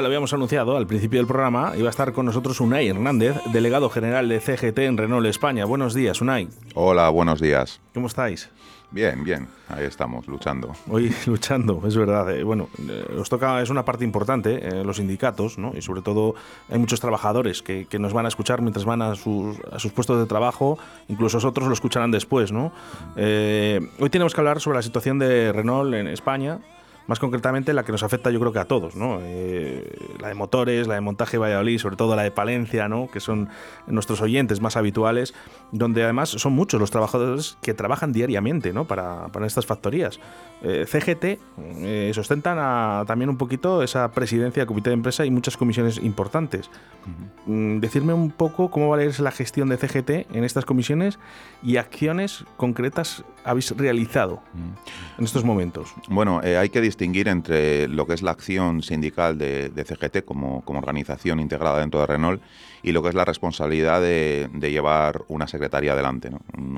Ya lo habíamos anunciado al principio del programa, iba a estar con nosotros Unai Hernández, delegado general de CGT en Renault España. Buenos días, Unai. Hola, buenos días. ¿Cómo estáis? Bien, bien, ahí estamos, luchando. Hoy luchando, es verdad. Eh, bueno, eh, os toca, es una parte importante, eh, los sindicatos, ¿no? Y sobre todo hay muchos trabajadores que, que nos van a escuchar mientras van a sus, a sus, puestos de trabajo, incluso otros lo escucharán después, ¿no? hoy tenemos que hablar sobre la situación de Renault en España más concretamente la que nos afecta yo creo que a todos, ¿no? Eh, la de motores, la de montaje Valladolid, sobre todo la de Palencia, ¿no? que son nuestros oyentes más habituales, donde además son muchos los trabajadores que trabajan diariamente ¿no? para, para estas factorías. Eh, CGT eh, sustentan también un poquito esa presidencia del comité de empresa y muchas comisiones importantes. Mm, decirme un poco cómo va a ser la gestión de CGT en estas comisiones y acciones concretas habéis realizado en estos momentos. Bueno, hay que distinguir entre lo que es la acción sindical de, CGT como, como, organización integrada dentro de Renault y lo que es la responsabilidad de, llevar una secretaría adelante.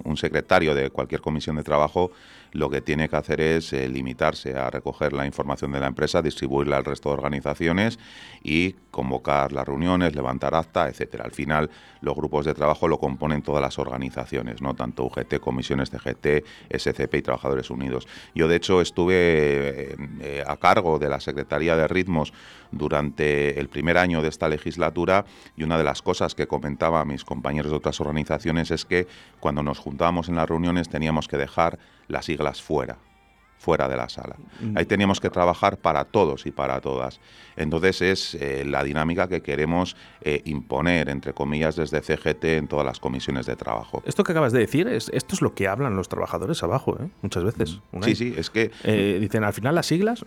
un, secretario de cualquier comisión de trabajo lo que tiene que hacer es eh, limitarse a recoger la información de la empresa, distribuirla al resto de organizaciones y convocar las reuniones, levantar acta, etcétera. Al final, los grupos de trabajo lo componen todas las organizaciones, no tanto UGT, comisiones de GT, SCP y Trabajadores Unidos. Yo, de hecho, estuve eh, eh, a cargo de la Secretaría de Ritmos durante el primer año de esta legislatura y una de las cosas que comentaba a mis compañeros de otras organizaciones es que cuando nos juntábamos en las reuniones teníamos que dejar las siglas fuera fuera de la sala. Mm. Ahí teníamos que trabajar para todos y para todas. Entonces es eh, la dinámica que queremos eh, imponer, entre comillas, desde CGT en todas las comisiones de trabajo. Esto que acabas de decir, es, esto es lo que hablan los trabajadores abajo, ¿eh? muchas veces. Mm. Sí, sí, es que... dicen, al final las siglas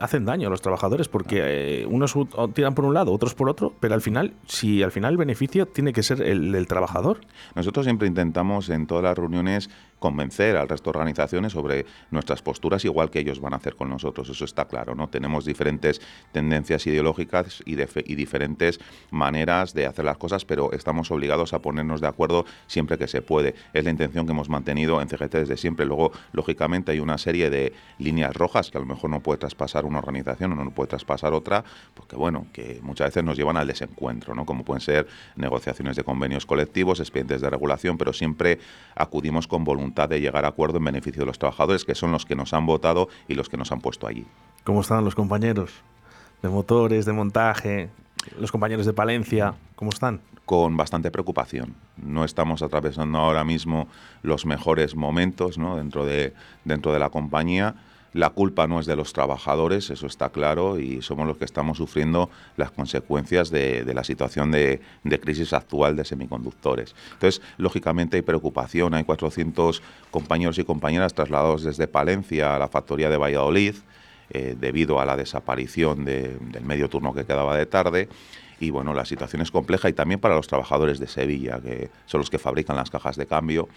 hacen daño a los trabajadores porque unos tiran por un lado, otros por otro, pero al final, si al final el beneficio tiene que ser el del trabajador. Nosotros siempre intentamos en todas las reuniones convencer al resto de organizaciones sobre nuestras posturas, igual que ellos van a hacer con nosotros, eso está claro, ¿no? Tenemos diferentes tendencias ideológicas y, diferentes maneras de hacer las cosas, pero estamos obligados a ponernos de acuerdo siempre que se puede. Es la intención que hemos mantenido en CGT desde siempre. Luego, lógicamente, hay una serie de líneas rojas que a lo mejor no puede traspasar una organización o no puede traspasar otra, porque bueno, que muchas veces nos llevan al desencuentro, ¿no? Como pueden ser negociaciones de convenios colectivos, expedientes de regulación, pero siempre acudimos con voluntad de llegar a acuerdo en beneficio de los trabajadores, que son los que nos han votado y los que nos han puesto allí. ¿Cómo están los compañeros de motores, de montaje, los compañeros de Palencia? ¿Cómo están? Con bastante preocupación. No estamos atravesando ahora mismo los mejores momentos ¿no? dentro, de, dentro de la compañía la culpa no es de los trabajadores, eso está claro, y somos los que estamos sufriendo las consecuencias de, la situación de, crisis actual de semiconductores. Entonces, lógicamente hay preocupación, hay 400 compañeros y compañeras trasladados desde Palencia a la factoría de Valladolid, eh, debido a la desaparición del medio turno que quedaba de tarde. Y bueno, la situación es compleja y también para los trabajadores de Sevilla, que son los que fabrican las cajas de cambio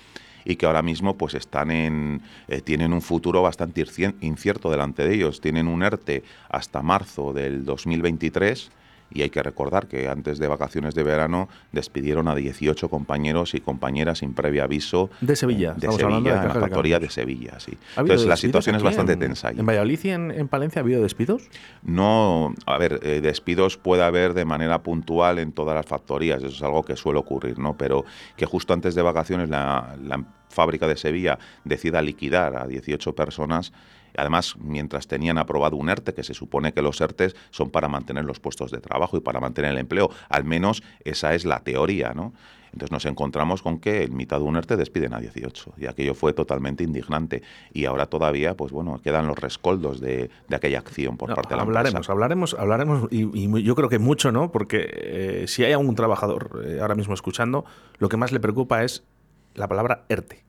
y que ahora mismo pues están en eh, tienen un futuro bastante incierto delante de ellos. Tienen un ERTE hasta marzo del 2023 y hay que recordar que antes de vacaciones de verano despidieron a 18 compañeros y compañeras sin previo aviso. De Sevilla, de Sevilla, en la factoría de, Sevilla, sí. Entonces la situación es bastante tensa. ¿En Valladolid y en, Palencia ha habido despidos? No, a ver, eh, despidos puede haber de manera puntual en todas las factorías, eso es algo que suele ocurrir, ¿no? Pero que justo antes de vacaciones la, la fábrica de Sevilla decida liquidar a 18 personas, Además, mientras tenían aprobado un ERTE, que se supone que los ERTES son para mantener los puestos de trabajo y para mantener el empleo, al menos esa es la teoría, ¿no? Entonces nos encontramos con que en mitad de un ERTE despiden a 18 y aquello fue totalmente indignante y ahora todavía, pues bueno, quedan los rescoldos de, aquella acción por parte de la hablaremos, empresa. Hablaremos, hablaremos y, yo creo que mucho, ¿no? Porque eh, si hay algún trabajador eh, ahora mismo escuchando, lo que más le preocupa es la palabra ERTE.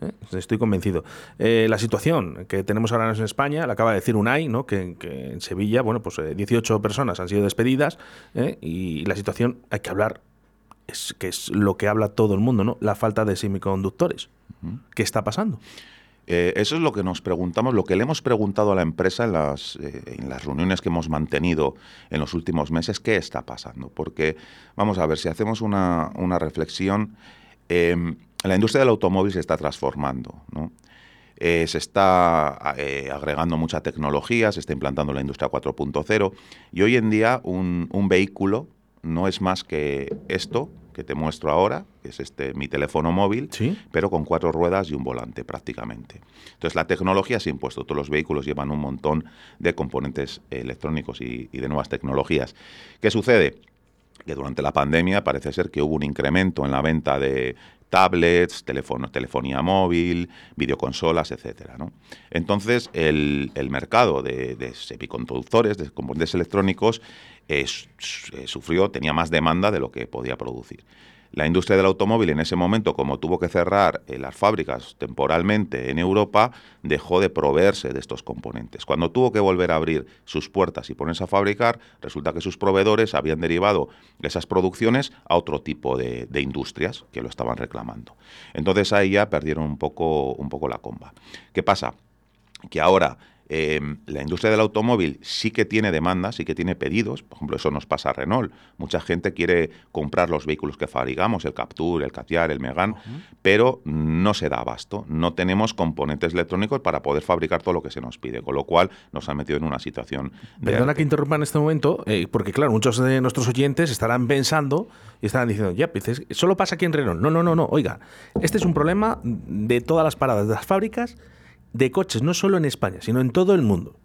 ¿Eh? Estoy convencido. Eh, la situación que tenemos ahora en España, la acaba de decir UNAI, ¿no? que, en Sevilla, bueno, pues 18 eh, personas han sido despedidas y la situación, hay que hablar, es que es lo que habla todo el mundo, ¿no? La falta de semiconductores. ¿Qué está pasando? eso es lo que nos preguntamos, lo que le hemos preguntado a la empresa en las, en las reuniones que hemos mantenido en los últimos meses, ¿qué está pasando? Porque, vamos a ver, si hacemos una, una reflexión, la industria del automóvil se está transformando. eh, se está eh, agregando mucha tecnología, se está implantando la industria 4.0 y hoy en día un, vehículo no es más que esto que te muestro ahora, que es este mi teléfono móvil, pero con cuatro ruedas y un volante prácticamente. Entonces la tecnología se ha impuesto, todos los vehículos llevan un montón de componentes electrónicos y, y de nuevas tecnologías. ¿Qué sucede? Que durante la pandemia parece ser que hubo un incremento en la venta de tablets, telefonía móvil, videoconsolas, etcétera. Entonces, el, mercado de, semiconductores, de componentes electrónicos, sufrió, tenía más demanda de lo que podía producir. La industria del automóvil en ese momento, como tuvo que cerrar eh, las fábricas temporalmente en Europa, dejó de proveerse de estos componentes. Cuando tuvo que volver a abrir sus puertas y ponerse a fabricar, resulta que sus proveedores habían derivado esas producciones a otro tipo de, de industrias que lo estaban reclamando. Entonces ahí ya perdieron un poco, un poco la comba. ¿Qué pasa? Que ahora Em, la industria del automóvil sí que tiene demanda, sí que tiene pedidos. Por ejemplo, eso nos pasa a Renault. Mucha gente quiere comprar los vehículos que fabricamos, el Captur, el Catiar, el Megane, pero no se da abasto. No tenemos componentes electrónicos para poder fabricar todo lo que se nos pide, con lo cual nos ha metido en una situación. Perdona que interrumpa en este momento, eh, porque claro, muchos de nuestros oyentes estarán pensando y estarán diciendo, ya, pues, solo pasa aquí en Renault. No, no, no, no. Oiga, este es un problema de todas las paradas de las fábricas de coches, no solo en España, sino en todo el mundo.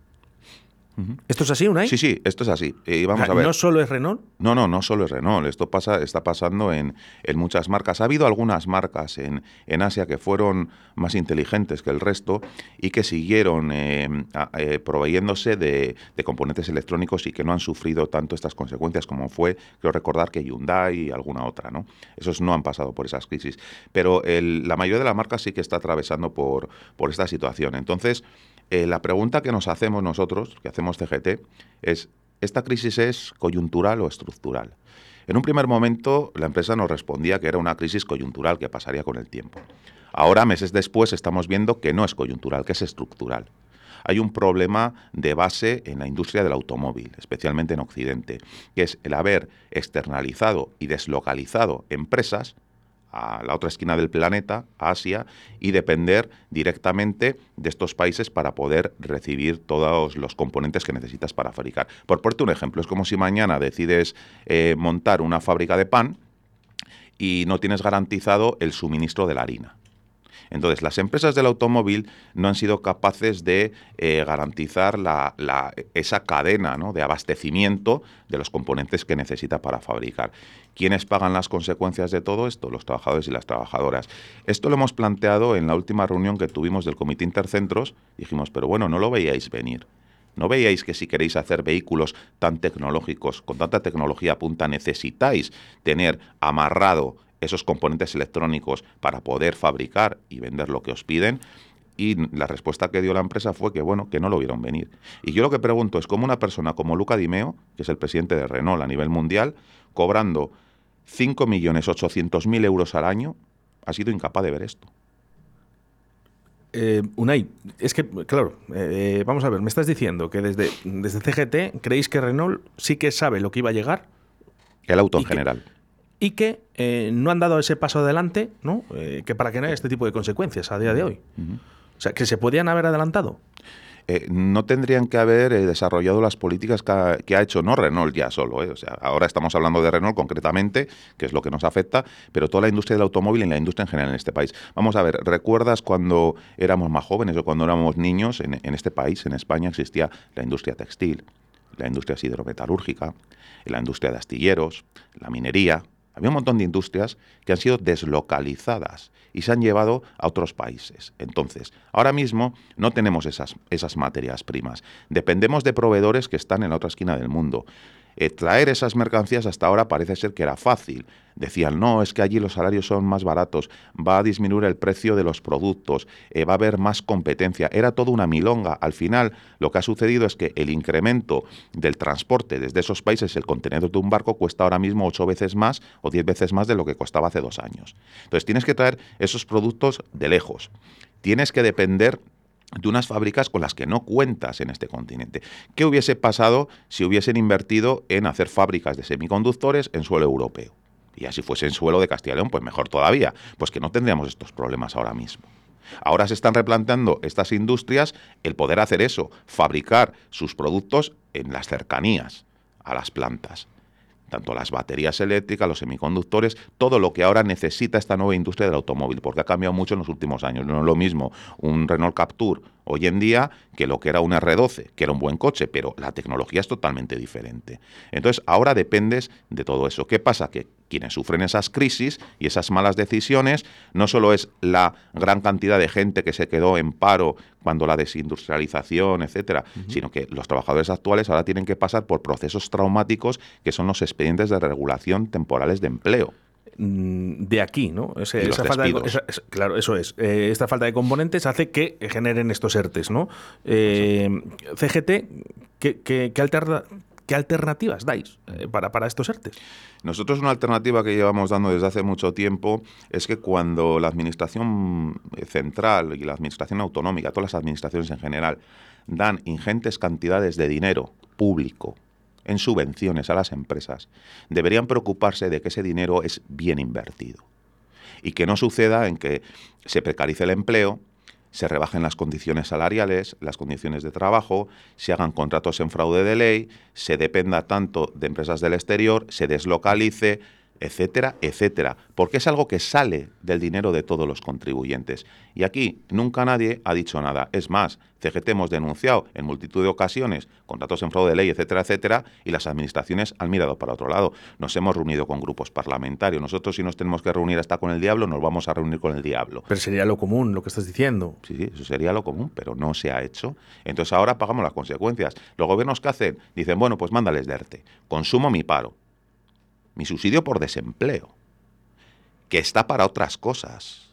¿Esto es así, Unai? Sí, sí, esto es así. Y vamos a ver. ¿No solo es Renault? No, no, no solo es Renault. Esto pasa, está pasando en, muchas marcas. Ha habido algunas marcas en, en, Asia que fueron más inteligentes que el resto y que siguieron eh, eh, proveyéndose de, componentes electrónicos y que no han sufrido tanto estas consecuencias como fue, creo recordar que Hyundai y alguna otra, ¿no? Esos no han pasado por esas crisis. Pero la mayoría de las marcas sí que está atravesando por, por esta situación. Entonces, eh, la pregunta que nos hacemos nosotros, que hacemos CGT, es, ¿esta crisis es coyuntural o estructural? En un primer momento, la empresa nos respondía que era una crisis coyuntural que pasaría con el tiempo. Ahora, meses después, estamos viendo que no es coyuntural, que es estructural. Hay un problema de base en la industria del automóvil, especialmente en Occidente, que es el haber externalizado y deslocalizado empresas a la otra esquina del planeta, Asia, y depender directamente de estos países para poder recibir todos los componentes que necesitas para fabricar. Por ponerte un ejemplo, es como si mañana decides eh, montar una fábrica de pan y no tienes garantizado el suministro de la harina. Entonces, las empresas del automóvil no han sido capaces de eh, garantizar esa cadena de abastecimiento de los componentes que necesita para fabricar. ¿Quiénes pagan las consecuencias de todo esto? Los trabajadores y las trabajadoras. Esto lo hemos planteado en la última reunión que tuvimos del Comité Intercentros. Dijimos, pero bueno, no lo veíais venir. ¿No veíais que si queréis hacer vehículos tan tecnológicos, con tanta tecnología punta, necesitáis tener amarrado esos componentes electrónicos para poder fabricar y vender lo que os piden. Y la respuesta que dio la empresa fue que, bueno, que no lo vieron venir. Y yo lo que pregunto es cómo una persona como Luca Dimeo, que es el presidente de Renault a nivel mundial, cobrando 5.800.000 euros al año, ha sido incapaz de ver esto. Eh, Unai, es que, claro, eh, vamos a ver, me estás diciendo que desde, desde CGT creéis que Renault sí que sabe lo que iba a llegar. El auto en general y que eh, no han dado ese paso adelante, ¿no? Eh, que para que no haya este tipo de consecuencias a día de hoy. O sea, que se podían haber adelantado. Eh, no tendrían que haber desarrollado las políticas que ha, hecho, no Renault ya solo, o sea, ahora estamos hablando de Renault concretamente, que es lo que nos afecta, pero toda la industria del automóvil y la industria en general en este país. Vamos a ver, ¿recuerdas cuando éramos más jóvenes o cuando éramos niños en, en este país, en España, existía la industria textil, la industria siderometalúrgica, la industria de astilleros, la minería, había un montón de industrias que han sido deslocalizadas y se han llevado a otros países. Entonces, ahora mismo no tenemos esas, esas materias primas. Dependemos de proveedores que están en la otra esquina del mundo. Traer esas mercancías hasta ahora parece ser que era fácil. Decían, no, es que allí los salarios son más baratos, va a disminuir el precio de los productos, eh, va a haber más competencia. Era todo una milonga. Al final, lo que ha sucedido es que el incremento del transporte desde esos países, el contenedor de un barco, cuesta ahora mismo ocho veces más o diez veces más de lo que costaba hace dos años. Entonces, tienes que traer esos productos de lejos. Tienes que depender de unas fábricas con las que no cuentas en este continente. ¿Qué hubiese pasado si hubiesen invertido en hacer fábricas de semiconductores en suelo europeo? Y así fuese en suelo de Castilla y León, pues mejor todavía, pues que no tendríamos estos problemas ahora mismo. Ahora se están replanteando estas industrias el poder hacer eso, fabricar sus productos en las cercanías a las plantas tanto las baterías eléctricas, los semiconductores, todo lo que ahora necesita esta nueva industria del automóvil, porque ha cambiado mucho en los últimos años. No es lo mismo un Renault Captur hoy en día que lo que era un R12, que era un buen coche, pero la tecnología es totalmente diferente. Entonces, ahora dependes de todo eso. ¿Qué pasa? Que quienes sufren esas crisis y esas malas decisiones no solo es la gran cantidad de gente que se quedó en paro cuando la desindustrialización, etcétera, sino que los trabajadores actuales ahora tienen que pasar por procesos traumáticos que son los expedientes de regulación temporales de empleo mm, de aquí, ¿no? esa falta claro, eso es. Eh, esta falta de componentes hace que generen estos ERTES, ¿no? Eh, CGT, ¿qué, qué, qué, alterna, ¿Qué alternativas dais eh, para, para estos ERTES? Nosotros una alternativa que llevamos dando desde hace mucho tiempo es que cuando la administración central y la administración autonómica, todas las administraciones en general, dan ingentes cantidades de dinero público en subvenciones a las empresas, deberían preocuparse de que ese dinero es bien invertido y que no suceda en que se precarice el empleo, se rebajen las condiciones salariales, las condiciones de trabajo, se hagan contratos en fraude de ley, se dependa tanto de empresas del exterior, se deslocalice, etcétera, etcétera, porque es algo que sale del dinero de todos los contribuyentes. Y aquí nunca nadie ha dicho nada. Es más, CGT hemos denunciado en multitud de ocasiones contratos en fraude de ley, etcétera, etcétera, y las administraciones han mirado para otro lado. Nos hemos reunido con grupos parlamentarios. Nosotros si nos tenemos que reunir hasta con el diablo, nos vamos a reunir con el diablo. Pero sería lo común lo que estás diciendo. Sí, sí, eso sería lo común, pero no se ha hecho. Entonces ahora pagamos las consecuencias. Los gobiernos que hacen dicen, bueno, pues mándales de ERTE. Consumo mi paro mi subsidio por desempleo, que está para otras cosas.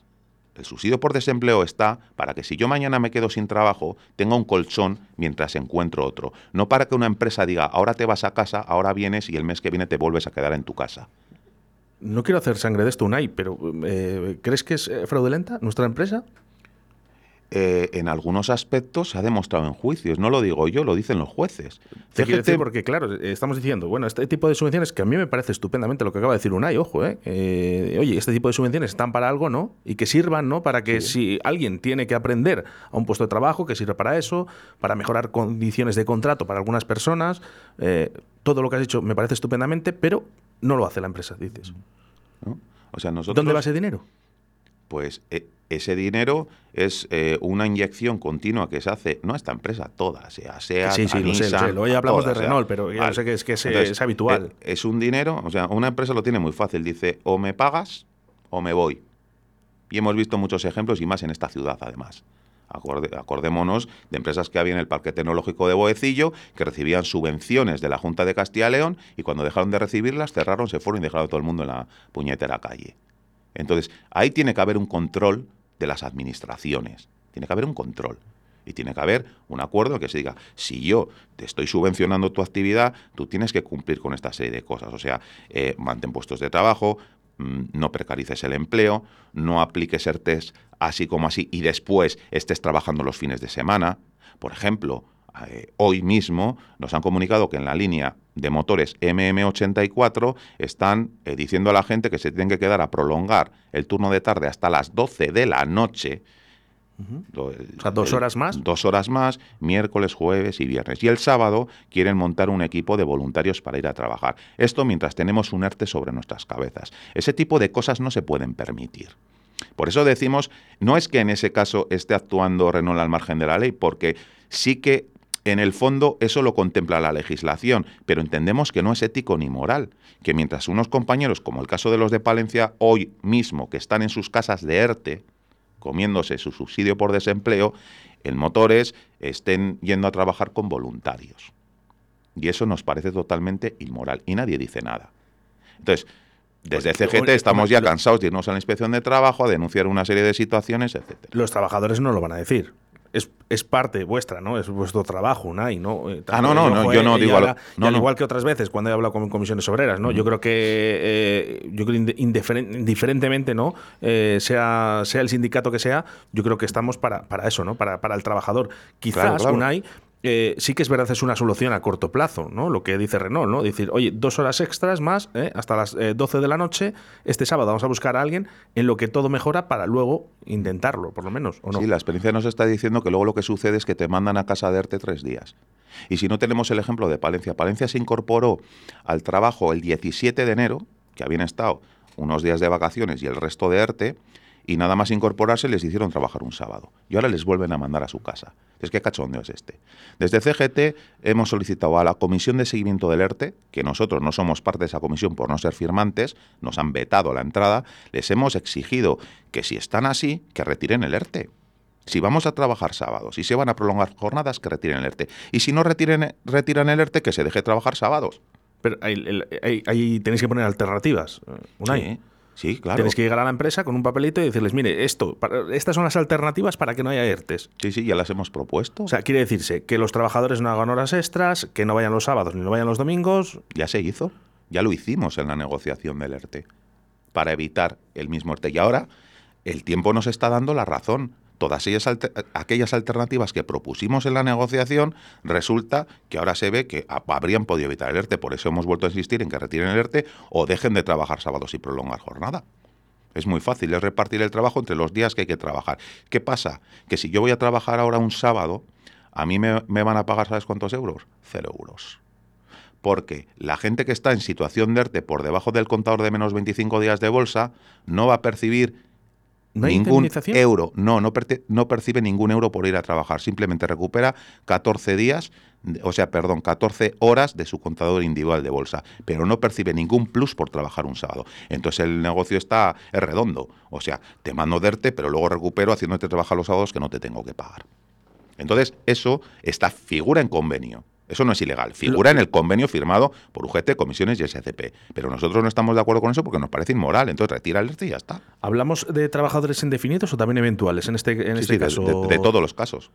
El subsidio por desempleo está para que si yo mañana me quedo sin trabajo, tenga un colchón mientras encuentro otro. No para que una empresa diga, ahora te vas a casa, ahora vienes y el mes que viene te vuelves a quedar en tu casa. No quiero hacer sangre de esto, Unai, pero eh, ¿crees que es eh, fraudulenta nuestra empresa? Eh, en algunos aspectos se ha demostrado en juicios. No lo digo yo, lo dicen los jueces. decir porque, claro, estamos diciendo, bueno, este tipo de subvenciones que a mí me parece estupendamente lo que acaba de decir Unai, ojo, eh, eh, oye, este tipo de subvenciones están para algo, ¿no? Y que sirvan, ¿no? Para que si alguien tiene que aprender a un puesto de trabajo, que sirva para eso, para mejorar condiciones de contrato para algunas personas. todo lo que has dicho me parece estupendamente, pero no lo hace la empresa, dices. O sea, nosotros... ¿Dónde va ese dinero? Pues ese dinero es eh, una inyección continua que se hace, no a esta empresa, toda, sea sea Sí, sí, lo sé, Hoy hablamos de Renault, pero sé que es, que es, habitual. Eh, es, un dinero, o sea, una empresa lo tiene muy fácil, dice, o me pagas o me voy. Y hemos visto muchos ejemplos, y más en esta ciudad, además. acordémonos de empresas que había en el Parque Tecnológico de Boecillo que recibían subvenciones de la Junta de Castilla y León y cuando dejaron de recibirlas cerraron, se fueron y dejaron a todo el mundo en la puñetera calle. Entonces, ahí tiene que haber un control de las administraciones. Tiene que haber un control. Y tiene que haber un acuerdo que se diga, si yo te estoy subvencionando tu actividad, tú tienes que cumplir con esta serie de cosas. O sea, eh, mantén puestos de trabajo, mm, no precarices el empleo, no apliques ERTES así como así y después estés trabajando los fines de semana. Por ejemplo, eh, hoy mismo nos han comunicado que en la línea de motores MM84 están eh, diciendo a la gente que se tienen que quedar a prolongar el turno de tarde hasta las 12 de la noche. o sea, dos horas más. Dos horas más, miércoles, jueves y viernes. Y el sábado quieren montar un equipo de voluntarios para ir a trabajar. Esto mientras tenemos un ERTE sobre nuestras cabezas. Ese tipo de cosas no se pueden permitir. Por eso decimos, no es que en ese caso esté actuando Renault al margen de la ley, porque sí que en el fondo eso lo contempla la legislación, pero entendemos que no es ético ni moral, que mientras unos compañeros, como el caso de los de Palencia, hoy mismo que están en sus casas de ERTE, comiéndose su subsidio por desempleo, en motores estén yendo a trabajar con voluntarios. Y eso nos parece totalmente inmoral y nadie dice nada. Entonces, desde CGT estamos ya cansados de irnos a la inspección de trabajo, a denunciar una serie de situaciones, etc. Los trabajadores no lo van a decir es, es, parte vuestra, ¿no? Es vuestro trabajo, Unai, ¿no? Eh, ah, no, no, no, yo no digo... no, Igual que otras veces cuando he hablado con comisiones obreras, ¿no? Yo creo que, eh, yo creo indiferentemente, ¿no? Eh, sea, sea el sindicato que sea, yo creo que estamos para, para eso, ¿no? Para, para el trabajador. Quizás, Unai, eh, sí que es verdad, es una solución a corto plazo, ¿no? Lo que dice Renault, ¿no? Decir, oye, dos horas extras más, ¿eh? hasta las 12 de la noche, este sábado vamos a buscar a alguien en lo que todo mejora para luego intentarlo, por lo menos. Sí, la experiencia nos está diciendo que luego lo que sucede es que te mandan a casa de ERTE tres días. Y si no tenemos el ejemplo de Palencia, Palencia se incorporó al trabajo el 17 de enero, que habían estado unos días de vacaciones y el resto de ERTE, y nada más incorporarse les hicieron trabajar un sábado. Y ahora les vuelven a mandar a su casa. Es que cachondeo es este. Desde CGT hemos solicitado a la Comisión de Seguimiento del ERTE, que nosotros no somos parte de esa comisión por no ser firmantes, nos han vetado la entrada, les hemos exigido que si están así, que retiren el ERTE. Si vamos a trabajar sábados y se van a prolongar jornadas, que retiren el ERTE. Y si no retiren, retiran el ERTE, que se deje trabajar sábados. Pero ahí, tenéis que poner alternativas. Sí. Sí, claro. Tienes que llegar a la empresa con un papelito y decirles, mire, esto, estas son las alternativas para que no haya ERTES. Sí, sí, ya las hemos propuesto. O sea, quiere decirse que los trabajadores no hagan horas extras, que no vayan los sábados ni no vayan los domingos. Ya se hizo, ya lo hicimos en la negociación del ERTE, para evitar el mismo ERTE. Y ahora el tiempo nos está dando la razón todas ellas aquellas alternativas que propusimos en la negociación, resulta que ahora se ve que habrían podido evitar el ERTE. Por eso hemos vuelto a insistir en que retiren el ERTE o dejen de trabajar sábados y prolongar jornada. Es muy fácil, es repartir el trabajo entre los días que hay que trabajar. ¿Qué pasa? Que si yo voy a trabajar ahora un sábado, a mí me, me van a pagar, ¿sabes cuántos euros? Cero euros porque la gente que está en situación de ERTE por debajo del contador de menos 25 días de bolsa no va a percibir ningún euro. No, no, no, percibe ningún euro por ir a trabajar. Simplemente recupera 14 días, o sea, perdón, 14 horas de su contador individual de bolsa, pero no percibe ningún plus por trabajar un sábado. Entonces el negocio está es redondo. O sea, te mando derte, pero luego recupero haciéndote trabajar los sábados que no te tengo que pagar. Entonces, eso está figura en convenio. Eso no es ilegal. Figura en el convenio firmado por UGT, comisiones y SCP. Pero nosotros no estamos de acuerdo con eso porque nos parece inmoral. Entonces retira el y ya está. ¿Hablamos de trabajadores indefinidos o también eventuales en este, en este caso? De, todos los casos.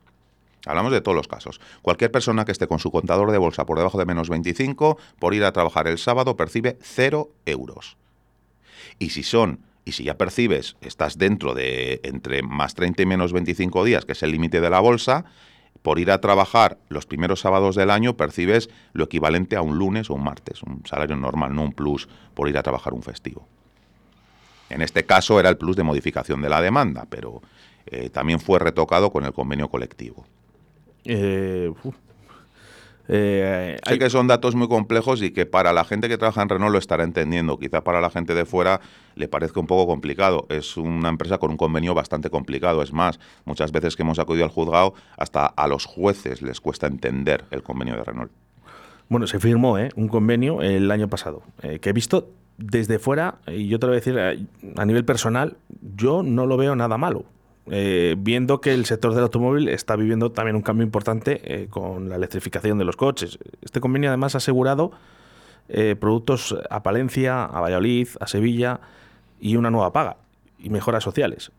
Hablamos de todos los casos. Cualquier persona que esté con su contador de bolsa por debajo de menos 25, por ir a trabajar el sábado, percibe cero euros. Y si son y si ya percibes, estás dentro de entre más 30 y menos 25 días, que es el límite de la bolsa, por ir a trabajar los primeros sábados del año percibes lo equivalente a un lunes o un martes, un salario normal, no un plus por ir a trabajar un festivo. En este caso era el plus de modificación de la demanda, pero eh, también fue retocado con el convenio colectivo. Eh, eh, sé que son datos muy complejos y que para la gente que trabaja en Renault lo estará entendiendo. Quizá para la gente de fuera le parezca un poco complicado. Es una empresa con un convenio bastante complicado. Es más, muchas veces que hemos acudido al juzgado, hasta a los jueces les cuesta entender el convenio de Renault. Bueno, se firmó ¿eh? un convenio el año pasado, eh, que he visto desde fuera, y yo te lo voy a decir a nivel personal, yo no lo veo nada malo. Eh, viendo que el sector del automóvil está viviendo también un cambio importante eh, con la electrificación de los coches. Este convenio además ha asegurado eh, productos a Palencia, a Valladolid, a Sevilla y una nueva paga y mejoras sociales.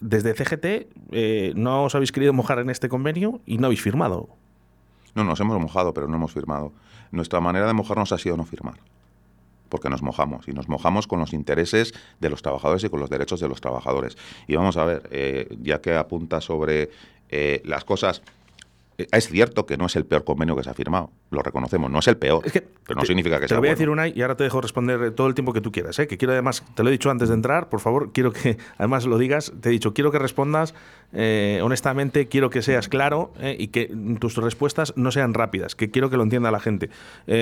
Desde CGT no os habéis querido mojar en este convenio y no habéis firmado. No, nos hemos mojado, pero no hemos firmado. Nuestra manera de mojarnos ha sido no firmar porque nos mojamos y nos mojamos con los intereses de los trabajadores y con los derechos de los trabajadores. Y vamos a ver, eh, ya que apunta sobre eh, las cosas es cierto que no es el peor convenio que se ha firmado, lo reconocemos, no es el peor, pero no significa que sea Te voy a decir una y ahora te dejo responder todo el tiempo que tú quieras, ¿eh? que quiero además, te lo he dicho antes de entrar, por favor, quiero que además lo digas, te he dicho, quiero que respondas eh, honestamente, quiero que seas claro y que tus respuestas no sean rápidas, que quiero que lo entienda la gente.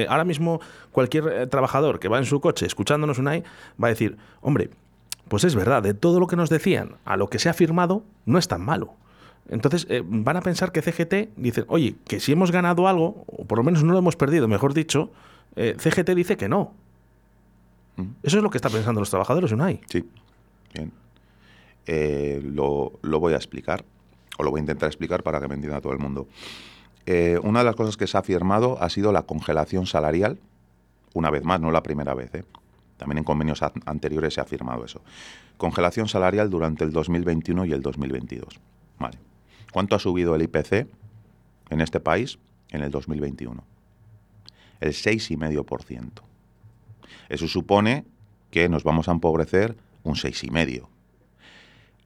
ahora mismo cualquier trabajador que va en su coche escuchándonos un AI va a decir, hombre, pues es verdad, de todo lo que nos decían a lo que se ha firmado, no es tan malo. Entonces eh, van a pensar que CGT dice, oye, que si hemos ganado algo, o por lo menos no lo hemos perdido, mejor dicho, eh, CGT dice que no. Mm. Eso es lo que están pensando los trabajadores, Unai. Sí, bien. Eh, lo, voy a explicar, o lo voy a intentar explicar para que me entienda todo el mundo. una de las cosas que se ha firmado ha sido la congelación salarial, una vez más, no la primera vez. También en convenios anteriores se ha firmado eso. Congelación salarial durante el 2021 y el 2022. Vale. ¿Cuánto ha subido el IPC en este país en el 2021? El 6,5%. Eso supone que nos vamos a empobrecer un 6,5%.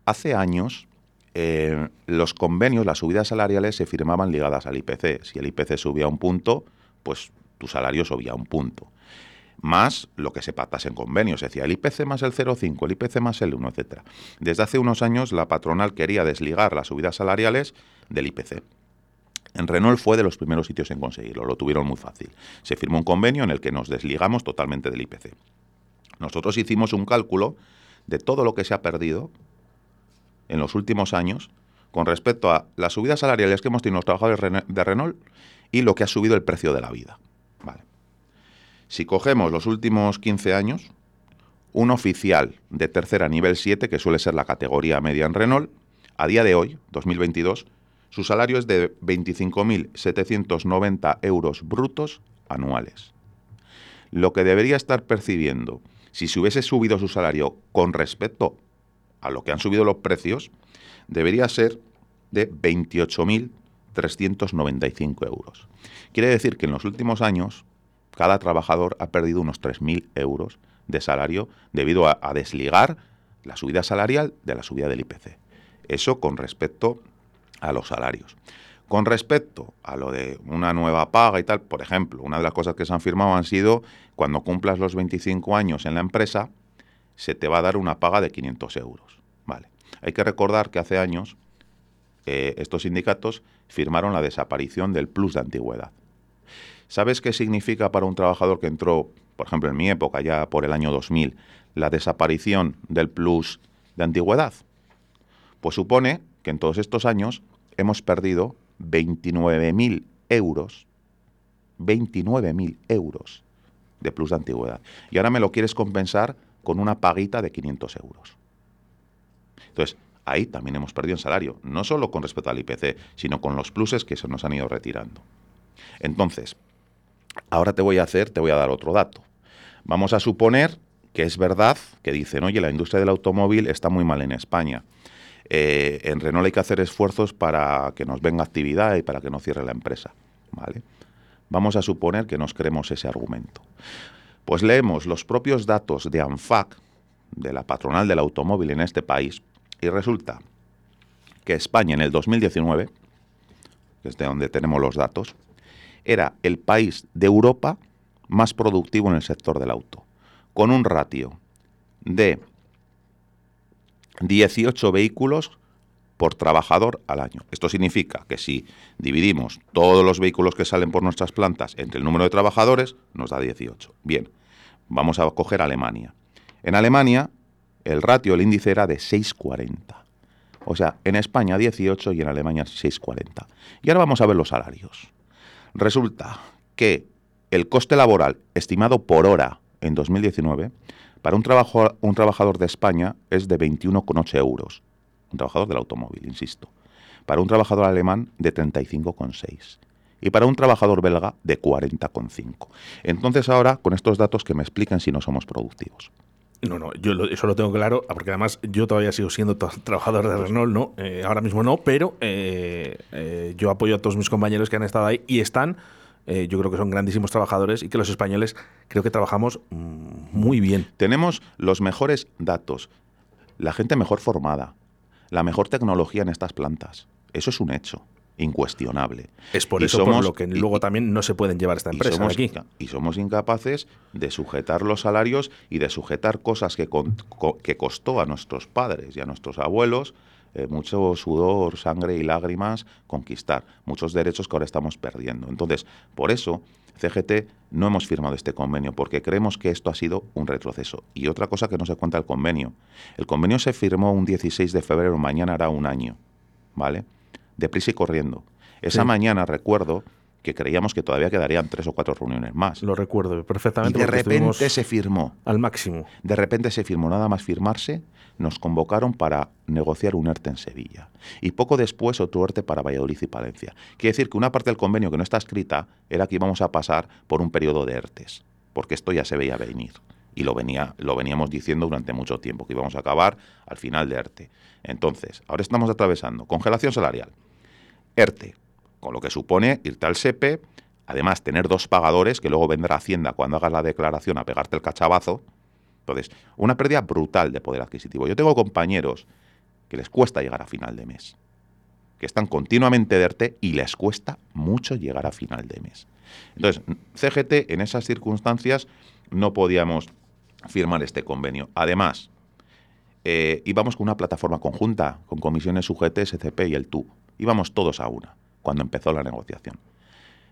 Hace años eh, los convenios, las subidas salariales se firmaban ligadas al IPC. Si el IPC subía un punto, pues tu salario subía un punto. Más lo que se pactase en convenios. Se decía el IPC más el 0,5, el IPC más el 1, etc. Desde hace unos años la patronal quería desligar las subidas salariales del IPC. En Renault fue de los primeros sitios en conseguirlo, lo tuvieron muy fácil. Se firmó un convenio en el que nos desligamos totalmente del IPC. Nosotros hicimos un cálculo de todo lo que se ha perdido en los últimos años con respecto a las subidas salariales que hemos tenido los trabajadores de Renault y lo que ha subido el precio de la vida. Vale. Si cogemos los últimos 15 años, un oficial de tercera nivel 7, que suele ser la categoría media en Renault, a día de hoy, 2022, su salario es de 25.790 euros brutos anuales. Lo que debería estar percibiendo si se hubiese subido su salario con respecto a lo que han subido los precios, debería ser de 28.395 euros. Quiere decir que en los últimos años cada trabajador ha perdido unos 3.000 euros de salario debido a, desligar la subida salarial de la subida del IPC. Eso con respecto a los salarios. Con respecto a lo de una nueva paga y tal, por ejemplo, una de las cosas que se han firmado han sido cuando cumplas los 25 años en la empresa, se te va a dar una paga de 500 euros. Vale. Hay que recordar que hace años eh, estos sindicatos firmaron la desaparición del plus de antigüedad. ¿Sabes qué significa para un trabajador que entró, por ejemplo, en mi época, ya por el año 2000, la desaparición del plus de antigüedad? Pues supone que en todos estos años hemos perdido 29.000 euros, 29.000 euros de plus de antigüedad. Y ahora me lo quieres compensar con una paguita de 500 euros. Entonces, ahí también hemos perdido en salario, no solo con respecto al IPC, sino con los pluses que se nos han ido retirando. Entonces, ahora te voy a hacer, te voy a dar otro dato. Vamos a suponer que es verdad que dicen, oye, la industria del automóvil está muy mal en España. Eh, en Renault hay que hacer esfuerzos para que nos venga actividad y para que no cierre la empresa. ¿vale? Vamos a suponer que nos creemos ese argumento. Pues leemos los propios datos de ANFAC, de la patronal del automóvil en este país, y resulta que España en el 2019, que es de donde tenemos los datos, era el país de Europa más productivo en el sector del auto, con un ratio de 18 vehículos por trabajador al año. Esto significa que si dividimos todos los vehículos que salen por nuestras plantas entre el número de trabajadores, nos da 18. Bien, vamos a coger Alemania. En Alemania, el ratio, el índice era de 6,40. O sea, en España 18 y en Alemania 6,40. Y ahora vamos a ver los salarios. Resulta que el coste laboral estimado por hora en 2019 para un, trabajo, un trabajador de España es de 21,8 euros. Un trabajador del automóvil, insisto. Para un trabajador alemán de 35,6 y para un trabajador belga de 40,5. Entonces ahora, con estos datos que me expliquen si no somos productivos. No, no, yo eso lo tengo claro, porque además yo todavía sigo siendo trabajador de Renault, ¿no? Eh, ahora mismo no, pero eh, eh, yo apoyo a todos mis compañeros que han estado ahí y están eh, yo creo que son grandísimos trabajadores y que los españoles creo que trabajamos mm, muy bien. Tenemos los mejores datos, la gente mejor formada, la mejor tecnología en estas plantas. Eso es un hecho incuestionable. Es por eso por lo que luego también no se pueden llevar esta empresa y somos, aquí. Y somos incapaces de sujetar los salarios y de sujetar cosas que, que costó a nuestros padres y a nuestros abuelos eh, mucho sudor, sangre y lágrimas conquistar, muchos derechos que ahora estamos perdiendo. Entonces, por eso, CGT no hemos firmado este convenio, porque creemos que esto ha sido un retroceso. Y otra cosa que no se cuenta el convenio. El convenio se firmó un 16 de febrero, mañana hará un año, ¿vale? Deprisa y corriendo. Esa mañana recuerdo que creíamos que todavía quedarían tres o cuatro reuniones más. Lo recuerdo perfectamente. Y de repente se firmó. Al máximo. De repente se firmó, nada más firmarse, nos convocaron para negociar un ERTE en Sevilla. Y poco después otro ERTE para Valladolid y Palencia. Quiere decir que una parte del convenio que no está escrita era que íbamos a pasar por un periodo de ERTES, porque esto ya se veía venir. Y lo, venía, lo veníamos diciendo durante mucho tiempo, que íbamos a acabar al final de ERTE. Entonces, ahora estamos atravesando congelación salarial, ERTE, con lo que supone irte al SEPE, además tener dos pagadores, que luego vendrá Hacienda cuando hagas la declaración a pegarte el cachabazo. Entonces, una pérdida brutal de poder adquisitivo. Yo tengo compañeros que les cuesta llegar a final de mes, que están continuamente de ERTE y les cuesta mucho llegar a final de mes. Entonces, CGT en esas circunstancias no podíamos firmar este convenio. Además, eh, íbamos con una plataforma conjunta, con comisiones UGT, SCP y el TU. Íbamos todos a una cuando empezó la negociación.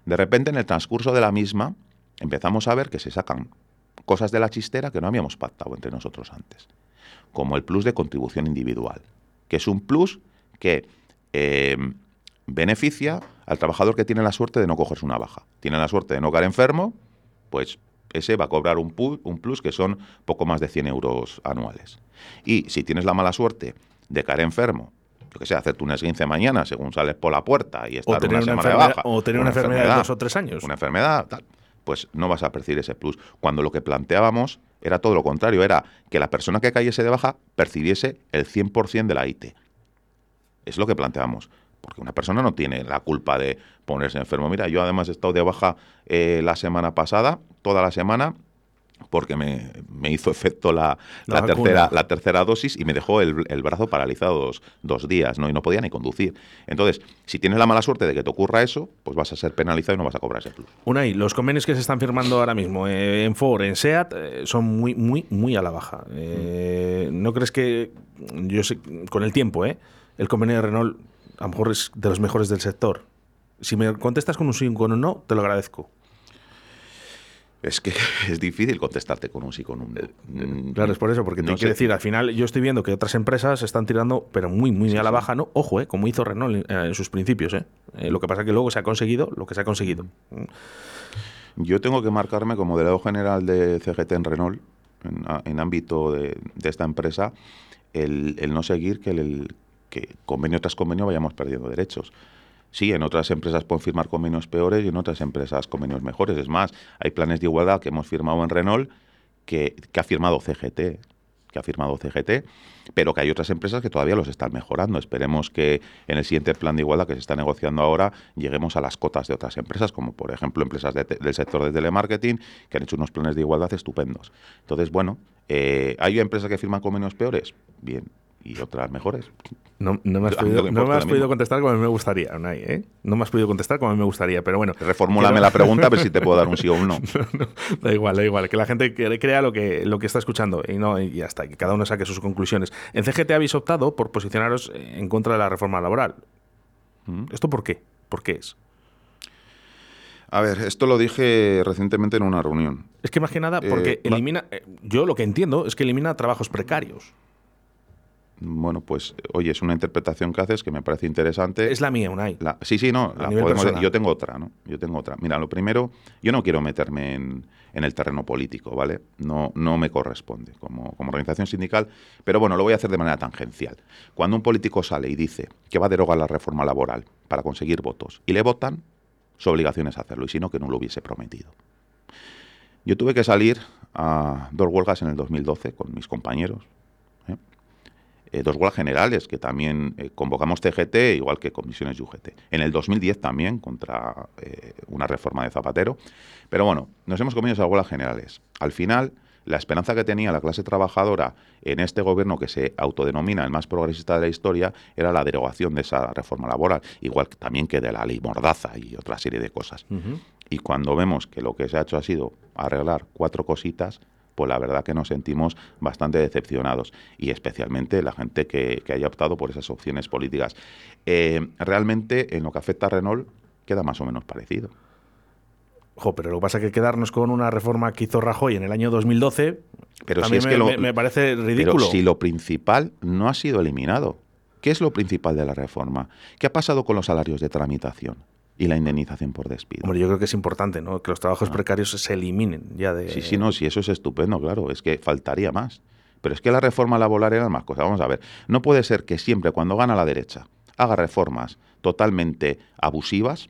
De repente, en el transcurso de la misma, empezamos a ver que se sacan cosas de la chistera que no habíamos pactado entre nosotros antes, como el plus de contribución individual, que es un plus que eh, beneficia al trabajador que tiene la suerte de no cogerse una baja. Tiene la suerte de no caer enfermo, pues ese va a cobrar un, un plus que son poco más de 100 euros anuales. Y si tienes la mala suerte de caer enfermo, lo que sea, hacerte un esguince mañana según sales por la puerta y estar una, semana de baja. O tener una, enfermedad, de dos o tres años. Una enfermedad, tal, pues no vas a percibir ese plus. Cuando lo que planteábamos era todo lo contrario, era que la persona que cayese de baja percibiese el 100% de la IT. Es lo que planteábamos. Porque una persona no tiene la culpa de ponerse enfermo. Mira, yo además he estado de baja eh, la semana pasada, toda la semana, porque me, hizo efecto la, tercera, la tercera dosis y me dejó el, brazo paralizado dos, días, ¿no? Y no podía ni conducir. Entonces, si tienes la mala suerte de que te ocurra eso, pues vas a ser penalizado y no vas a cobrar ese plus. Unai, los convenios que se están firmando ahora mismo eh, en Ford, en SEAT, eh, son muy, muy, muy a la baja. ¿No crees que, yo sé, con el tiempo, el convenio de Renault a lo mejor es de los mejores del sector. Si me contestas con un sí o con un no, te lo agradezco. Es que es difícil contestarte con un sí con un no. Mm, claro, es por eso, porque te quiero decir, al final yo estoy viendo que otras empresas están tirando, pero muy, muy a la baja, ¿no? Ojo, ¿eh? como hizo Renault en, sus principios. ¿eh? ¿eh? lo que pasa es que luego se ha conseguido lo que se ha conseguido. Mm. Yo tengo que marcarme como delegado general de CGT en Renault, en, ámbito de, esta empresa, el, el no seguir que el, que convenio tras convenio vayamos perdiendo derechos. Sí, en otras empresas pueden firmar convenios peores y en otras empresas convenios mejores. Es más, hay planes de igualdad que hemos firmado en Renault que, ha firmado CGT, que ha firmado CGT, pero que hay otras empresas que todavía los están mejorando. Esperemos que en el siguiente plan de igualdad que se está negociando ahora lleguemos a las cotas de otras empresas, como por ejemplo empresas del sector de telemarketing que han hecho unos planes de igualdad estupendos. Entonces, bueno, eh, ¿hay empresas que firman convenios peores? Bien, y otras mejores. No, me has, podido, contestar como me gustaría, ¿eh? No me has podido contestar como me gustaría, pero bueno. Reformúlame la pregunta a ver si te puedo dar un sí o un no. da igual, da igual. Que la gente crea lo que, lo que está escuchando y, no, y ya está, que cada uno saque sus conclusiones. En CGT habéis optado por posicionaros en contra de la reforma laboral. Mm. ¿Esto por qué? ¿Por qué es? A ver, esto lo dije recientemente en una reunión. Es que más que nada, porque eh, elimina. Eh, yo lo que entiendo es que elimina trabajos precarios bueno, pues oye, es una interpretación que haces que me parece interesante. Es la mía, Unai. La, sí, sí, no, yo tengo otra, ¿no? Yo tengo otra. Mira, lo primero, yo no quiero meterme en, el terreno político, ¿vale? No, no me corresponde como, como organización sindical, pero bueno, lo voy a hacer de manera tangencial. Cuando un político sale y dice que va a derogar la reforma laboral para conseguir votos y le votan, su obligación es hacerlo, y si no, que no lo hubiese prometido. Yo tuve que salir a dos huelgas en el 2012 con mis compañeros, eh, dos huelgas generales que también eh, convocamos TGT, igual que comisiones UGT. En el 2010 también, contra eh, una reforma de Zapatero. Pero bueno, nos hemos comido esas huelgas generales. Al final, la esperanza que tenía la clase trabajadora en este gobierno que se autodenomina el más progresista de la historia era la derogación de esa reforma laboral, igual que también que de la ley Mordaza y otra serie de cosas. Y cuando vemos que lo que se ha hecho ha sido arreglar cuatro cositas, pues la verdad que nos sentimos bastante decepcionados y especialmente la gente que, haya optado por esas opciones políticas. Eh, realmente en lo que afecta a Renault queda más o menos parecido. Jo, pero lo que pasa es que quedarnos con una reforma que hizo Rajoy en el año 2012 pero también me, me, parece ridículo. Pero si lo principal no ha sido eliminado. ¿Qué es lo principal de la reforma? ¿Qué ha pasado con los salarios de tramitación? Y la indemnización por despido. Hombre, yo creo que es importante, ¿no? Que los trabajos ah. precarios se eliminen ya de. Sí, sí, no, sí, eso es estupendo, claro. Es que faltaría más. Pero es que la reforma laboral era más cosas. Vamos a ver. No puede ser que siempre cuando gana la derecha haga reformas totalmente abusivas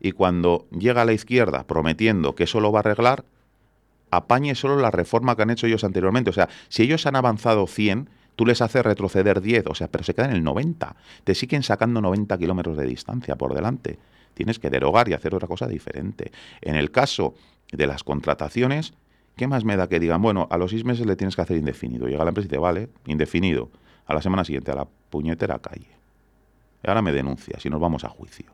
y cuando llega a la izquierda prometiendo que eso lo va a arreglar, apañe solo la reforma que han hecho ellos anteriormente. O sea, si ellos han avanzado 100, tú les haces retroceder 10, o sea, pero se quedan en el 90. Te siguen sacando 90 kilómetros de distancia por delante tienes que derogar y hacer otra cosa diferente. En el caso de las contrataciones, ¿qué más me da que digan, bueno, a los seis meses le tienes que hacer indefinido? Llega la empresa y dice, vale, indefinido. A la semana siguiente, a la puñetera calle. Y ahora me denuncias y nos vamos a juicio.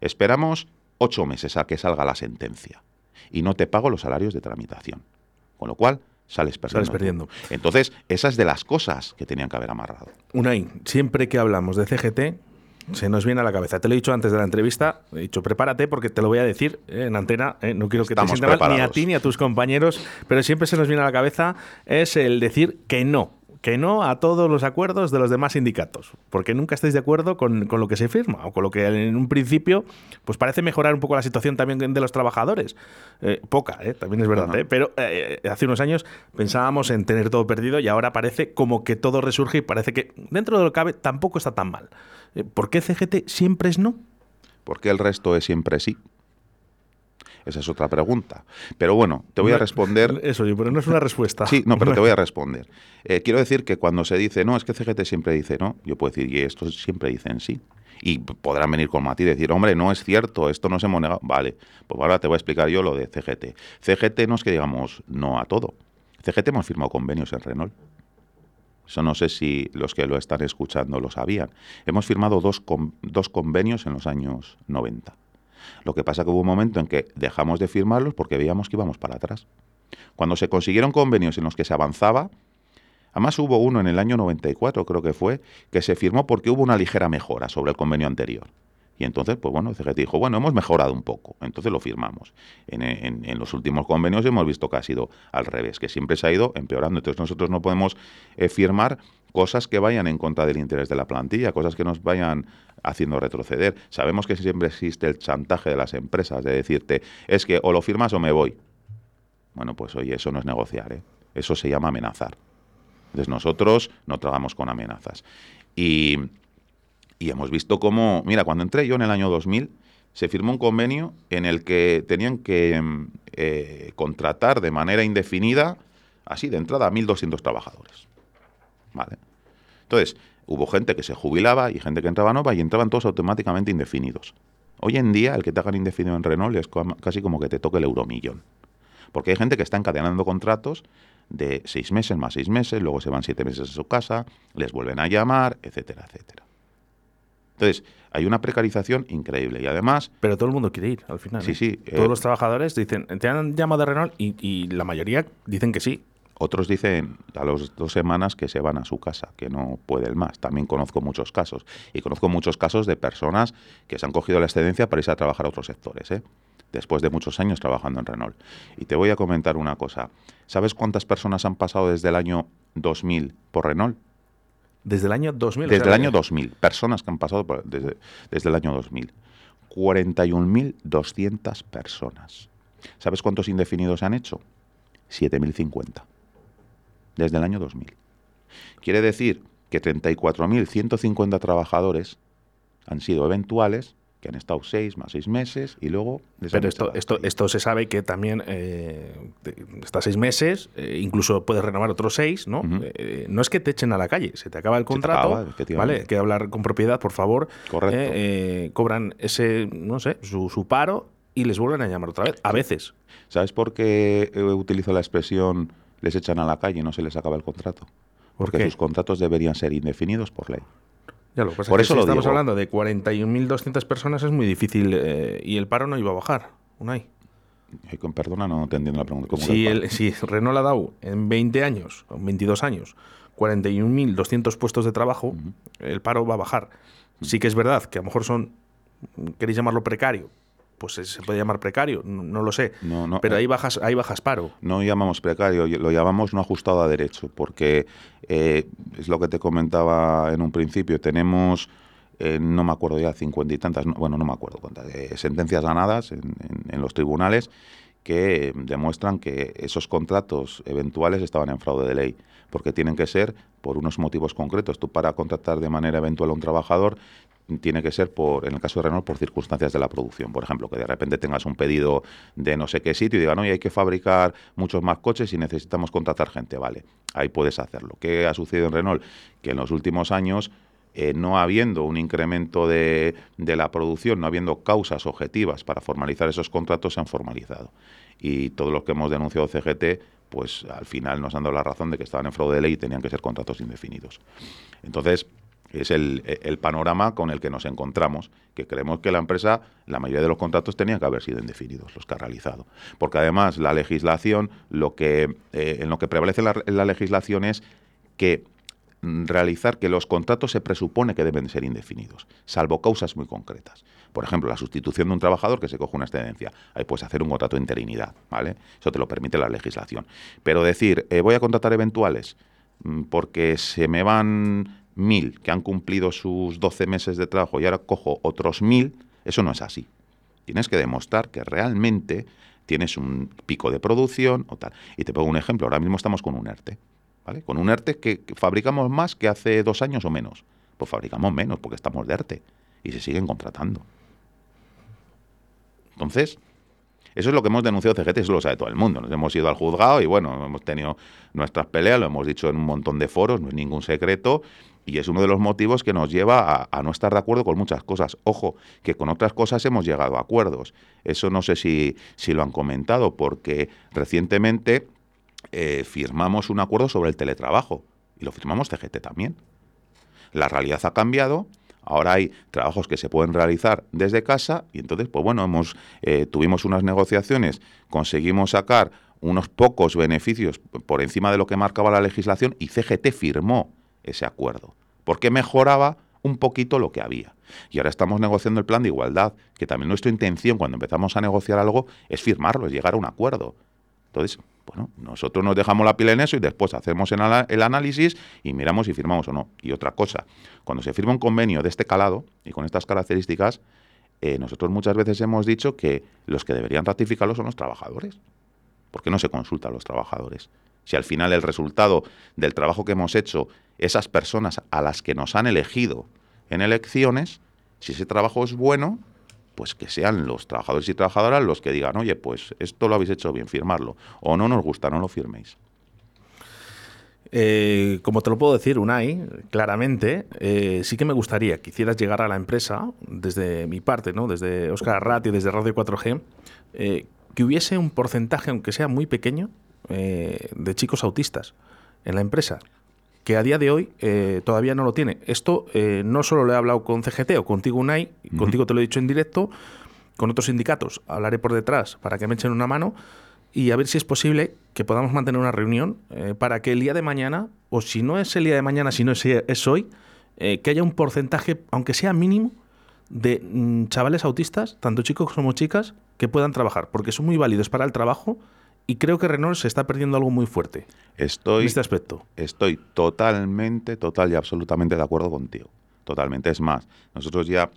Esperamos ocho meses a que salga la sentencia y no te pago los salarios de tramitación. Con lo cual, sales perdiendo. Sales perdiendo. Entonces, esas de las cosas que tenían que haber amarrado. Unai, siempre que hablamos de CGT, se nos viene a la cabeza. Te lo he dicho antes de la entrevista, he dicho prepárate porque te lo voy a decir eh, en antena, eh, no quiero que te sienta mal ni a ti ni a tus compañeros, pero siempre se nos viene a la cabeza es el decir que no, que no a todos los acuerdos de los demás sindicatos, porque nunca estáis de acuerdo con, lo que se firma o con lo que en un principio pues parece mejorar un poco la situación también de los trabajadores. Eh, poca, eh, también es verdad, eh, pero hace unos años pensábamos en tener todo perdido y ahora parece como que todo resurge y parece que dentro de lo que cabe tampoco está tan mal. ¿Por qué CGT siempre es no? Porque el resto es siempre sí. Esa es otra pregunta. Pero bueno, te voy a responder. Eso, pero no es una respuesta. Sí, no, pero te voy a responder. Eh, quiero decir que cuando se dice, no, es que CGT siempre dice no, yo puedo decir, y estos siempre dicen sí. Y podrán venir con Mati y decir, hombre, no es cierto, esto no se hemos negado. Vale, pues ahora te voy a explicar yo lo de CGT. CGT no es que digamos no a todo. CGT hemos firmado convenios en Renault. Eso no sé si los que lo están escuchando lo sabían. Hemos firmado dos, dos convenios en los años 90. Lo que pasa que hubo un momento en que dejamos de firmarlos porque veíamos que íbamos para atrás. Cuando se consiguieron convenios en los que se avanzaba, además hubo uno en el año 94, creo que fue, que se firmó porque hubo una ligera mejora sobre el convenio anterior. Y entonces, pues bueno, CGT dijo, bueno, hemos mejorado un poco, entonces lo firmamos. En, los últimos convenios hemos visto que ha sido al revés, que siempre se ha ido empeorando. Entonces nosotros no podemos eh, firmar cosas que vayan en contra del interés de la plantilla, cosas que nos vayan haciendo retroceder. Sabemos que siempre existe el chantaje de las empresas de decirte, es que o lo firmas o me voy. Bueno, pues oye, eso no es negociar, ¿eh? eso se llama amenazar. Entonces nosotros no trabajamos con amenazas. Y, hemos visto cómo, mira, cuando entré yo en el año 2000, se firmó un convenio en el que tenían que eh, contratar de manera indefinida, así de entrada, a 1.200 trabajadores. ¿Vale? Entonces, hubo gente que se jubilaba y gente que entraba nueva y entraban todos automáticamente indefinidos. Hoy en día, el que te hagan indefinido en Renault es casi como que te toque el euromillón. Porque hay gente que está encadenando contratos de seis meses más seis meses, luego se van siete meses a su casa, les vuelven a llamar, etcétera, etcétera. Entonces, hay una precarización increíble y además... Pero todo el mundo quiere ir al final. Sí, ¿eh? sí. Todos eh, los trabajadores dicen, te han llamado de Renault y la mayoría dicen que sí. Otros dicen a las dos semanas que se van a su casa, que no pueden más. También conozco muchos casos. Y conozco muchos casos de personas que se han cogido la excedencia para irse a trabajar a otros sectores, ¿eh? después de muchos años trabajando en Renault. Y te voy a comentar una cosa. ¿Sabes cuántas personas han pasado desde el año 2000 por Renault? Desde el año 2000. Desde el año 2000. Personas que han pasado desde, desde el año 2000. 41.200 personas. ¿Sabes cuántos indefinidos se han hecho? 7.050 desde el año 2000. Quiere decir que 34.150 trabajadores han sido eventuales, que han estado seis más seis meses y luego... Pero esto, esto, esto se sabe que también eh, está seis meses, eh, incluso puedes renovar otros seis, ¿no? Eh, no es que te echen a la calle, se te acaba el contrato, ¿vale? Hay que hablar con propiedad, por favor. Correcto. Eh, cobran ese, no sé, su, su paro y les vuelven a llamar otra vez, a veces. ¿Sabes por qué utilizo la expresión les echan a la calle y no se les acaba el contrato. Porque sus contratos deberían ser indefinidos por ley. Ya lo por eso si estamos hablando de 41.200 personas es muy difícil eh, y el paro no iba a bajar, Unai. Con perdona, no te entiendo la pregunta. Si, el, si Renault ha dado en 20 años, o 22 años, 41.200 puestos de trabajo, el paro va a bajar. Sí que es verdad que a lo mejor son, queréis llamarlo precario, pues se puede llamar precario, no, lo sé. pero ahí eh, bajas, ahí bajas paro. No llamamos precario, lo llamamos no ajustado a derecho, porque eh, es lo que te comentaba en un principio. Tenemos, eh, no me acuerdo ya, cincuenta y tantas, bueno, no me acuerdo cuántas, sentencias ganadas en, los tribunales que demuestran que esos contratos eventuales estaban en fraude de ley, porque tienen que ser por unos motivos concretos. Tú para contratar de manera eventual a un trabajador tiene que ser, por, en el caso de Renault, por circunstancias de la producción. Por ejemplo, que de repente tengas un pedido de no sé qué sitio y digan, oye, hay que fabricar muchos más coches y necesitamos contratar gente. Vale, ahí puedes hacerlo. ¿Qué ha sucedido en Renault? Que en los últimos años eh, no habiendo un incremento de, de, la producción, no habiendo causas objetivas para formalizar esos contratos, se han formalizado. Y todo lo que hemos denunciado CGT pues al final nos han dado la razón de que estaban en fraude de ley y tenían que ser contratos indefinidos. Entonces, es el, panorama con el que nos encontramos, que creemos que la empresa, la mayoría de los contratos tenían que haber sido indefinidos, los que ha realizado. Porque además la legislación, lo que, eh, en lo que prevalece la, la legislación es que mm, realizar que los contratos se presupone que deben ser indefinidos, salvo causas muy concretas. Por ejemplo, la sustitución de un trabajador que se coge una excedencia. Ahí puedes hacer un contrato de interinidad, ¿vale? Eso te lo permite la legislación. Pero decir, eh, voy a contratar eventuales mm, porque se me van mil que han cumplido sus 12 meses de trabajo y ahora cojo otros mil, eso no es así. Tienes que demostrar que realmente tienes un pico de producción o tal. Y te pongo un ejemplo, ahora mismo estamos con un ERTE, ¿vale? Con un ERTE que, fabricamos más que hace dos años o menos. Pues fabricamos menos porque estamos de ERTE y se siguen contratando. Entonces, eso es lo que hemos denunciado CGT, eso lo sabe todo el mundo. Nos hemos ido al juzgado y bueno, hemos tenido nuestras peleas, lo hemos dicho en un montón de foros, no es ningún secreto, y es uno de los motivos que nos lleva a, no estar de acuerdo con muchas cosas. Ojo, que con otras cosas hemos llegado a acuerdos. Eso no sé si, si lo han comentado, porque recientemente eh, firmamos un acuerdo sobre el teletrabajo y lo firmamos CGT también. La realidad ha cambiado. Ahora hay trabajos que se pueden realizar desde casa y entonces, pues bueno, hemos, eh, tuvimos unas negociaciones, conseguimos sacar unos pocos beneficios por encima de lo que marcaba la legislación y CGT firmó ese acuerdo, porque mejoraba un poquito lo que había. Y ahora estamos negociando el plan de igualdad, que también nuestra intención cuando empezamos a negociar algo es firmarlo, es llegar a un acuerdo. Entonces, bueno, nosotros nos dejamos la piel en eso y después hacemos el análisis y miramos si firmamos o no. Y otra cosa, cuando se firma un convenio de este calado y con estas características, eh, nosotros muchas veces hemos dicho que los que deberían ratificarlo son los trabajadores. ¿Por qué no se consulta a los trabajadores? Si al final el resultado del trabajo que hemos hecho, esas personas a las que nos han elegido en elecciones, si ese trabajo es bueno, pues que sean los trabajadores y trabajadoras los que digan, oye, pues esto lo habéis hecho bien, firmarlo. O no nos gusta, no lo firméis. Eh, como te lo puedo decir, Unai, claramente, eh, sí que me gustaría que hicieras llegar a la empresa, desde mi parte, ¿no? desde Oscar Ratti, desde Radio 4G, eh, que hubiese un porcentaje, aunque sea muy pequeño, eh, de chicos autistas en la empresa, que a día de hoy eh, todavía no lo tiene. Esto eh, no solo lo he hablado con CGT o contigo, Unai, contigo te lo he dicho en directo, con otros sindicatos hablaré por detrás para que me echen una mano y a ver si es posible que podamos mantener una reunión para que el día de mañana, o si no es el día de mañana, si no es, es hoy, que haya un porcentaje, aunque sea mínimo, de mm, chavales autistas, tanto chicos como chicas, que puedan trabajar, porque son muy válidos para el trabajo y creo que Renault se está perdiendo algo muy fuerte estoy, en este aspecto. Estoy totalmente, total y absolutamente de acuerdo contigo. Totalmente. Es más, nosotros ya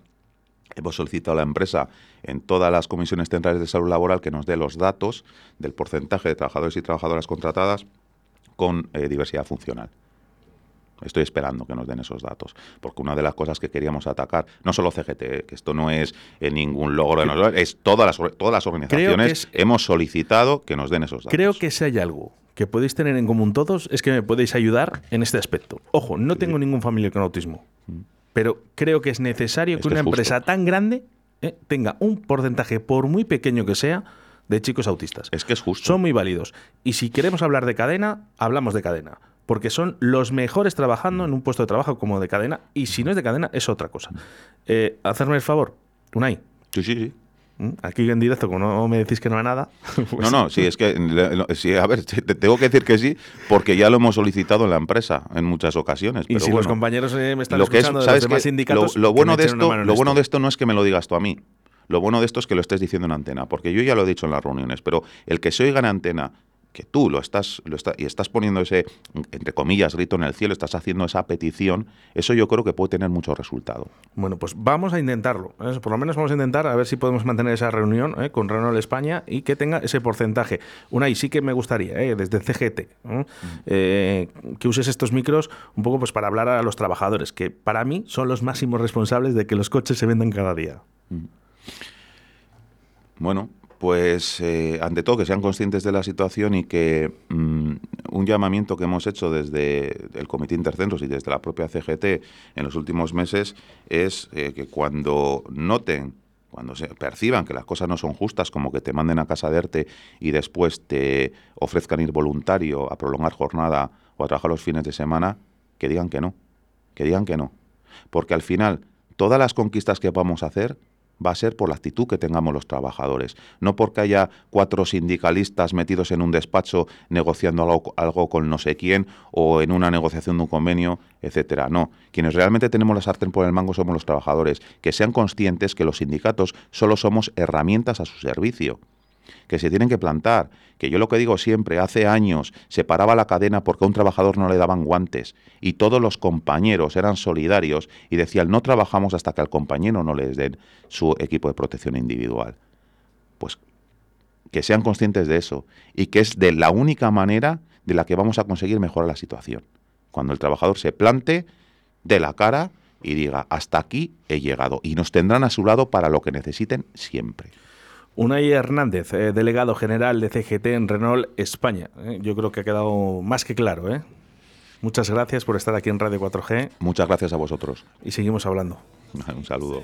hemos solicitado a la empresa en todas las comisiones centrales de salud laboral que nos dé los datos del porcentaje de trabajadores y trabajadoras contratadas con eh, diversidad funcional. Estoy esperando que nos den esos datos, porque una de las cosas que queríamos atacar, no solo CGT, que esto no es eh, ningún logro de nosotros, es todas las, todas las organizaciones hemos solicitado que nos den esos datos. Creo que si hay algo que podéis tener en común todos es que me podéis ayudar en este aspecto. Ojo, no tengo ningún familiar con autismo, mm. pero creo que es necesario que una empresa tan grande eh, tenga un porcentaje, por muy pequeño que sea, de chicos autistas. Es que es justo. Son muy válidos. Y si queremos hablar de cadena, hablamos de cadena porque son los mejores trabajando en un puesto de trabajo como de cadena, y si no es de cadena, es otra cosa. Eh, hacerme el favor, Unai. Sí, sí, sí. ¿Mm? Aquí en directo, como no me decís que no hay nada. Pues no, no, sí, es que, sí, a ver, te tengo que decir que sí, porque ya lo hemos solicitado en la empresa en muchas ocasiones. y si los compañeros eh, me están lo escuchando de los demás sindicatos, lo, bueno, de esto, lo bueno de esto no es que me lo digas tú a mí. Lo bueno de esto es que lo estés diciendo en antena, porque yo ya lo he dicho en las reuniones, pero el que se oiga en antena que tú lo estás, lo está, y estás poniendo ese, entre comillas, grito en el cielo, estás haciendo esa petición, eso yo creo que puede tener mucho resultado. Bueno, pues vamos a intentarlo. ¿eh? Por lo menos vamos a intentar a ver si podemos mantener esa reunión ¿eh? con Renault España y que tenga ese porcentaje. Una, y sí que me gustaría, ¿eh? desde CGT, que uses estos micros un poco pues para hablar a los trabajadores, que para mí son los máximos responsables de que los coches se vendan cada día. Bueno, pues eh, ante todo que sean conscientes de la situación y que mm, un llamamiento que hemos hecho desde el Comité Intercentros y desde la propia CGT en los últimos meses es eh, que cuando noten cuando se perciban que las cosas no son justas, como que te manden a casa de ERTE y después te ofrezcan ir voluntario a prolongar jornada o a trabajar los fines de semana, que digan que no, que digan que no. Porque al final, todas las conquistas que vamos a hacer va a ser por la actitud que tengamos los trabajadores, no porque haya cuatro sindicalistas metidos en un despacho negociando algo, con no sé quién o en una negociación de un convenio, etcétera. No, quienes realmente tenemos la sartén por el mango somos los trabajadores, que sean conscientes que los sindicatos solo somos herramientas a su servicio que se tienen que plantar, que yo lo que digo siempre, hace años se paraba la cadena porque a un trabajador no le daban guantes y todos los compañeros eran solidarios y decían no trabajamos hasta que al compañero no les den su equipo de protección individual. Pues que sean conscientes de eso y que es de la única manera de la que vamos a conseguir mejorar la situación. Cuando el trabajador se plante de la cara y diga, hasta aquí he llegado y nos tendrán a su lado para lo que necesiten siempre. Unai Hernández, eh, delegado general de CGT en Renault España. Eh, yo creo que ha quedado más que claro. ¿eh? Muchas gracias por estar aquí en Radio 4G. Muchas gracias a vosotros. Y seguimos hablando. Un saludo.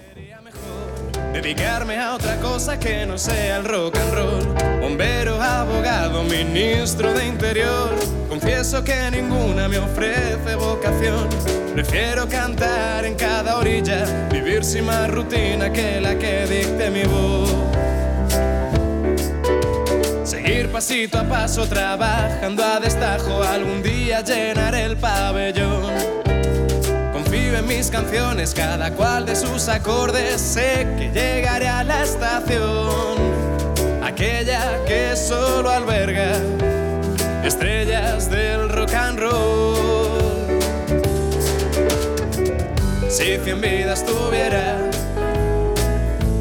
Dedicarme a otra cosa que no sea el rock and roll. Bombero, abogado, ministro de interior. Confieso que ninguna me ofrece vocación. Prefiero cantar en cada orilla, vivir sin más rutina que la que dicte mi voz. Pasito a paso trabajando a destajo, algún día llenar el pabellón. Confío en mis canciones, cada cual de sus acordes, sé que llegaré a la estación, aquella que solo alberga estrellas del rock and roll. Si cien vidas tuviera,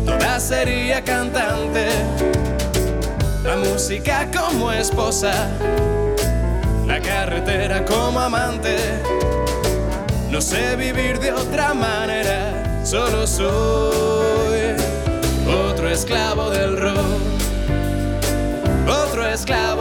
toda sería cantante la música como esposa, la carretera como amante. No sé vivir de otra manera, solo soy otro esclavo del rock, otro esclavo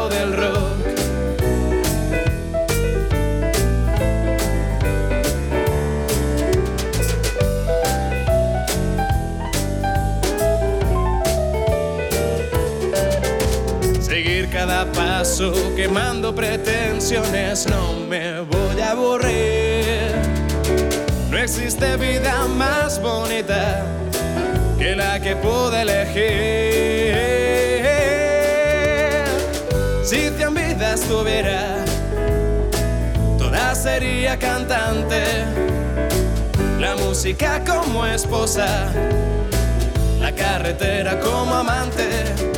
quemando pretensiones, no me voy a aburrir. No existe vida más bonita que la que pude elegir. Si cien vidas tuviera, toda sería cantante. La música como esposa, la carretera como amante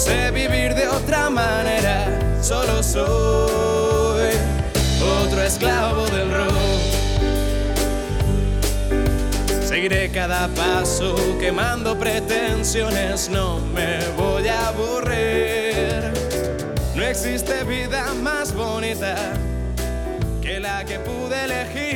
sé vivir de otra manera, solo soy otro esclavo del rock. Seguiré cada paso quemando pretensiones, no me voy a aburrir. No existe vida más bonita que la que pude elegir.